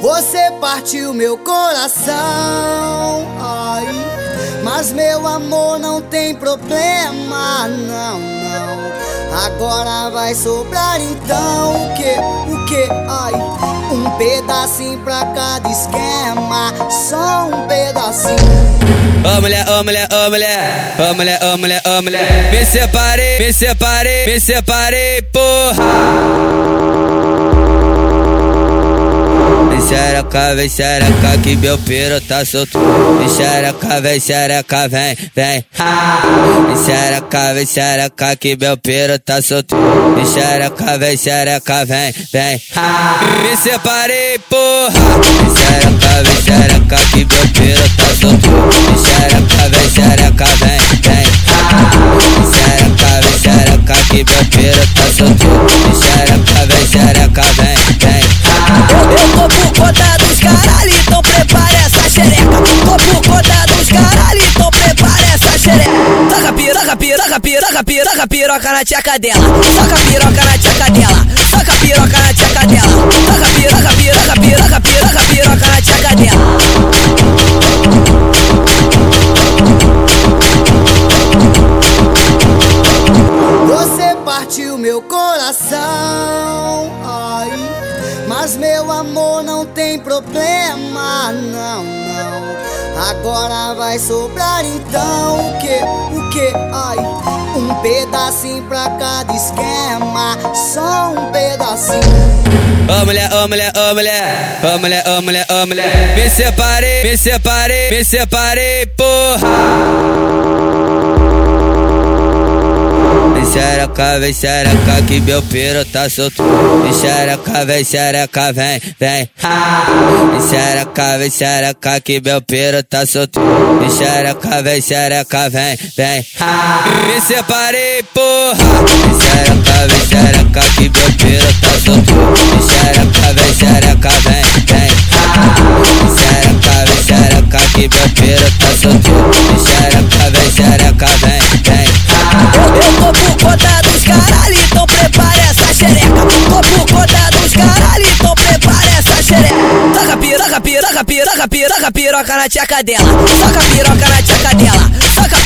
Você partiu meu coração, ai. Mas meu amor não tem problema, não, não. Agora vai sobrar então o que, o que, ai. Um pedacinho pra cada esquema, só um pedacinho. Ô mulher, ô mulher, ô mulher, ô mulher, ô mulher, ô mulher. Me separei, me separei, me separei, porra. Xereca, vem xereca que meu piro tá solto. Vem xereca, vem xereca, vem, vem. Vem xereca, vem xereca que meu piro tá solto. Vem xereca, vem xereca, vem, vem. Me separei, porra. Vem xereca, vem xereca que meu piro tá solto. Vem xereca, vem xereca, vem, vem. Vem xereca, vem xereca que meu piro tá solto. Vem xereca, Toca piroca, piroca, piroca, piroca, piroca na tcheca dela. Toca piroca na tcheca dela. Toca piroca na tcheca dela. Toca piroca, piroca, piroca, piroca, piroca na tcheca dela. Você partiu meu coração, ai. Mas meu amor não tem problema, não, não. Agora vai sobrar então o que, o que, ai. Um pedacinho pra cada esquema, só um pedacinho. Ô mulher, ô mulher, ô mulher, ô mulher, ô mulher, ô mulher. Me separei, me separei, me separei, porra xereca, vem xereca que meu piro tá solto. Vem xereca, vem xereca, vem, vem. Vem xereca, vem xereca que meu piro tá solto. Vem xereca, vem xereca, vem, vem. Me separei, porra. Vem xereca, vem xereca que meu piro tá solto. Vem xereca, vem xereca, vem, vem. Vem xereca, vem xereca que meu piro tá solto. Vem xereca, vem xereca, vem, vem. Conta dos caralho, então prepare essa xereca. Tô por conta dos caralho, então prepare essa xereca. Toca piroca, piroca, piroca, piroca, piroca na tcheca dela. Toca piroca na tcheca dela. Toca